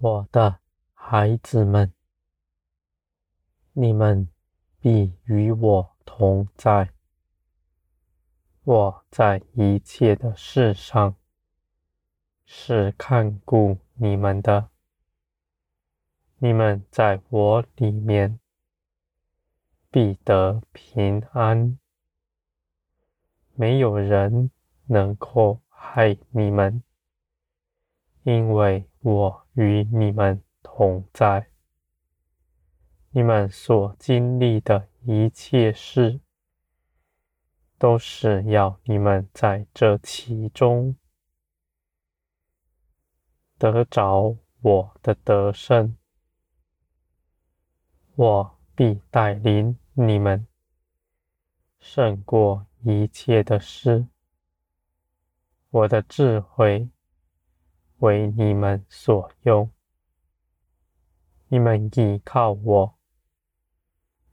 我的孩子们，你们必与我同在。我在一切的事上是看顾你们的。你们在我里面必得平安，没有人能够害你们，因为我与你们同在。你们所经历的一切事，都是要你们在这其中得着我的得胜。我必带领你们胜过一切的事。我的智慧为你们所用。你们倚靠我，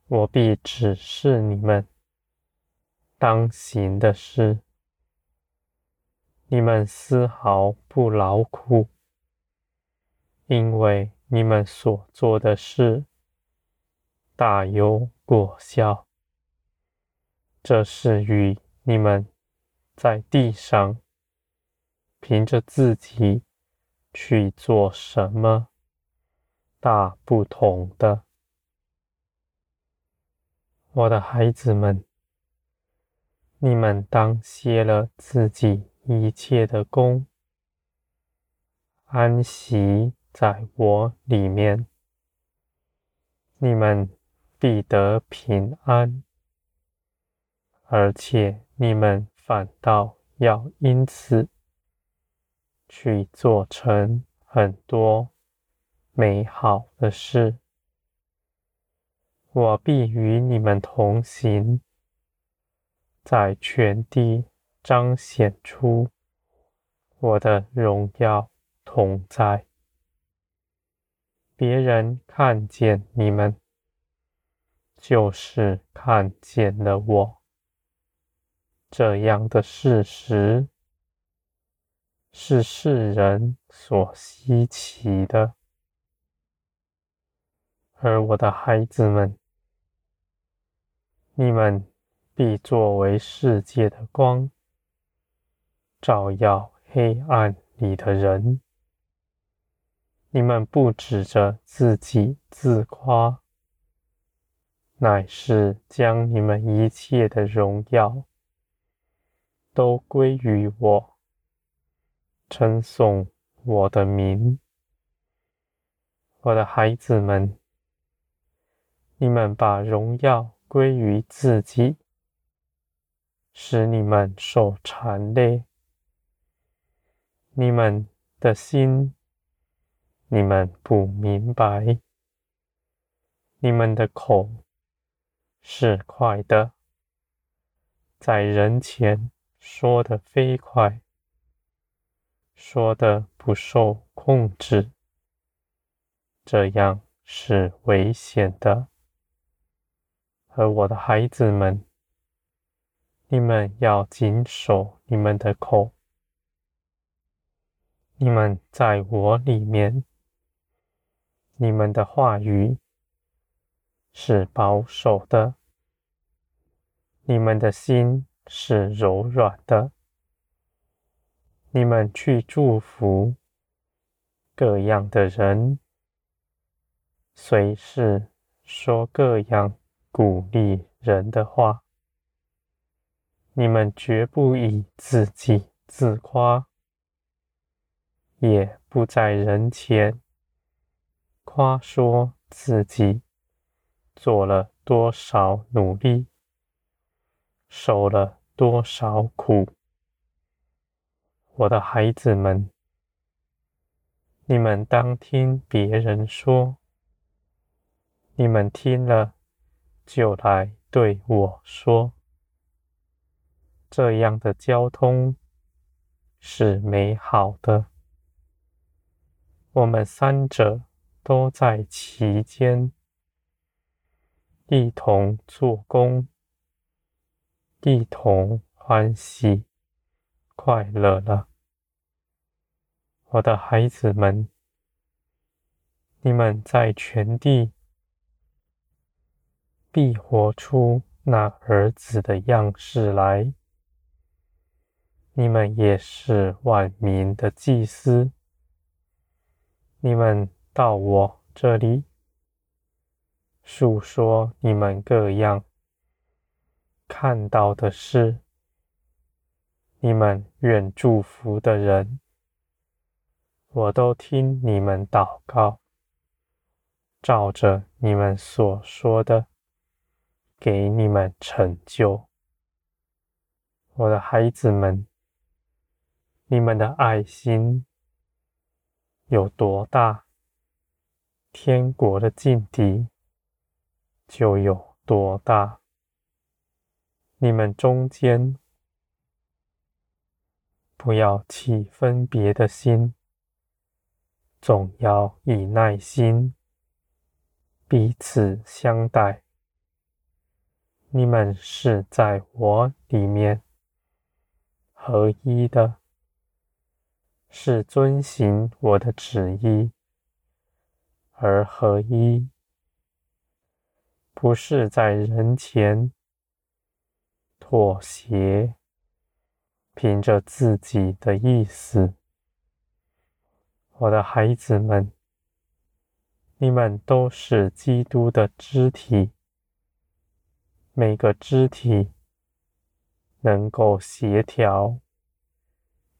我必指示你们当行的事。你们丝毫不劳苦，因为你们所做的事。大有果效，这是与你们在地上凭着自己去做什么大不同的。我的孩子们，你们当歇了自己一切的工，安息在我里面，你们。必得平安，而且你们反倒要因此去做成很多美好的事。我必与你们同行，在全地彰显出我的荣耀同在。别人看见你们。就是看见了我，这样的事实是世人所稀奇的，而我的孩子们，你们必作为世界的光，照耀黑暗里的人。你们不指着自己自夸。乃是将你们一切的荣耀都归于我，称颂我的名。我的孩子们，你们把荣耀归于自己，使你们受缠累。你们的心，你们不明白，你们的口。是快的，在人前说的飞快，说的不受控制，这样是危险的。而我的孩子们，你们要谨守你们的口，你们在我里面，你们的话语。是保守的，你们的心是柔软的。你们去祝福各样的人，随时说各样鼓励人的话。你们绝不以自己自夸，也不在人前夸说自己。做了多少努力，受了多少苦，我的孩子们，你们当听别人说，你们听了就来对我说，这样的交通是美好的，我们三者都在其间。一同做工，一同欢喜快乐了，我的孩子们，你们在全地必活出那儿子的样式来。你们也是万民的祭司。你们到我这里，述说你们各样看到的事。你们愿祝福的人，我都听你们祷告，照着你们所说的，给你们成就。我的孩子们。你们的爱心有多大，天国的境地就有多大。你们中间不要起分别的心，总要以耐心彼此相待。你们是在我里面合一的。是遵行我的旨意而合一，不是在人前妥协，凭着自己的意思。我的孩子们，你们都是基督的肢体，每个肢体能够协调。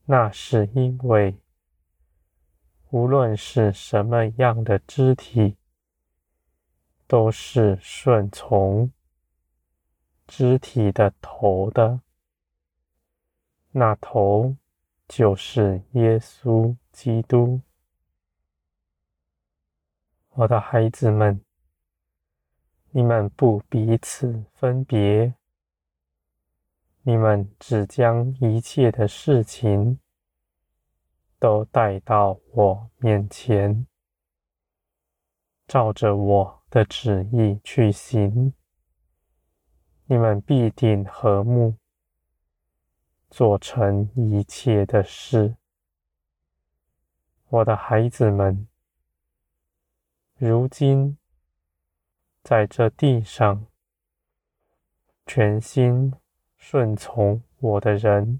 那是因为，无论是什么样的肢体，都是顺从肢体的头的。那头就是耶稣基督。我的孩子们，你们不彼此分别。你们只将一切的事情都带到我面前，照着我的旨意去行，你们必定和睦，做成一切的事。我的孩子们，如今在这地上，全心。顺从我的人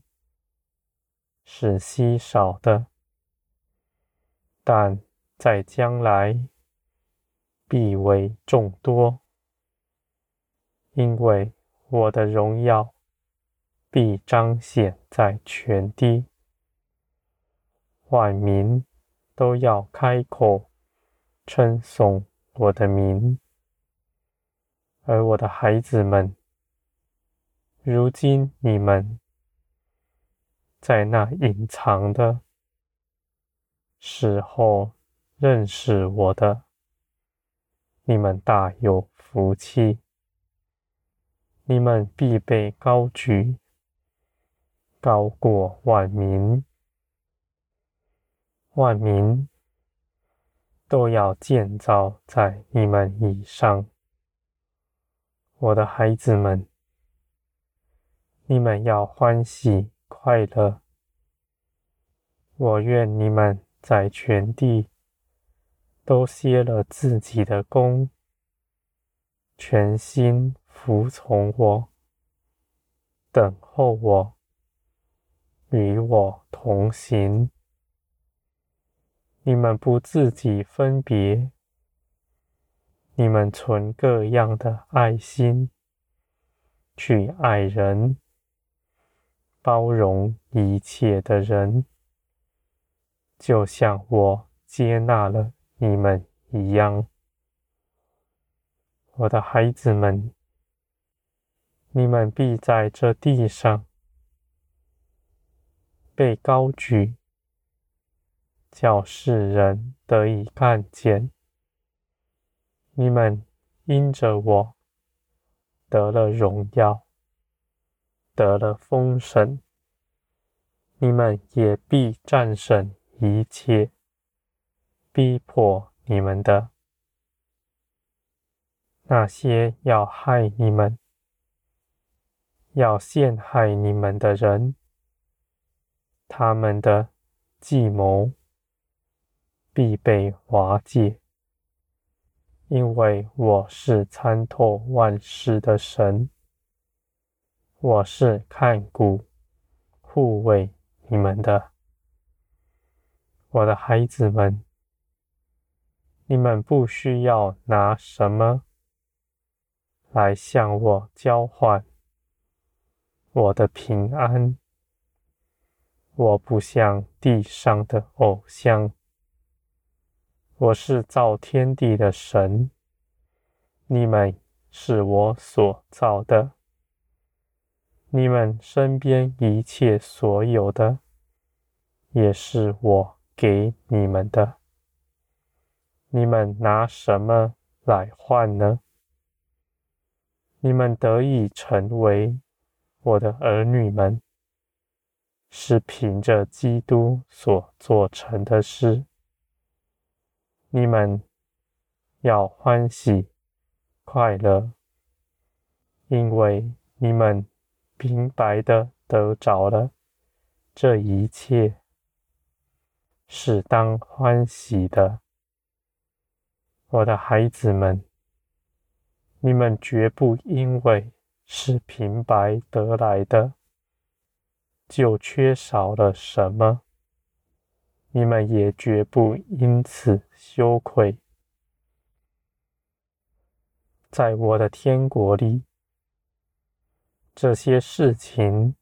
是稀少的，但在将来必为众多，因为我的荣耀必彰显在全地，万民都要开口称颂我的名，而我的孩子们。如今你们在那隐藏的时候认识我的，你们大有福气。你们必被高举，高过万民，万民都要建造在你们以上，我的孩子们。你们要欢喜快乐。我愿你们在全地都歇了自己的工，全心服从我，等候我，与我同行。你们不自己分别，你们存各样的爱心，去爱人。包容一切的人，就像我接纳了你们一样。我的孩子们，你们必在这地上被高举，叫世人得以看见。你们因着我得了荣耀。得了封神，你们也必战胜一切逼迫你们的那些要害你们、要陷害你们的人，他们的计谋必被瓦解。因为我是参透万事的神，我是看顾、护卫你们的，我的孩子们，你们不需要拿什么来向我交换我的平安。我不像地上的偶像。我是造天地的神，你们是我所造的，你们身边一切所有的，也是我给你们的。你们拿什么来换呢？你们得以成为我的儿女们，是凭着基督所做成的事。你们要欢喜快乐，因为你们明白的得着了这一切，是当欢喜的。我的孩子们，你们绝不因为是平白得来的，就缺少了什么。你们也绝不因此羞愧，在我的天国里，这些事情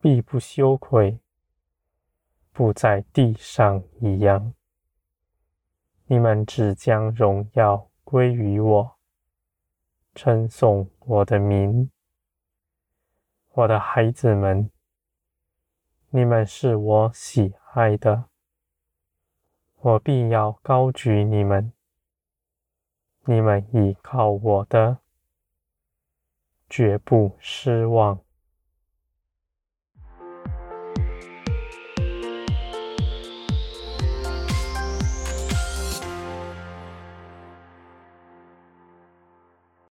必不羞愧，不在地上一样。你们只将荣耀归于我，称颂我的名，我的孩子们，你们是我喜爱的，我必要高举你们。你们依靠我的，绝不失望。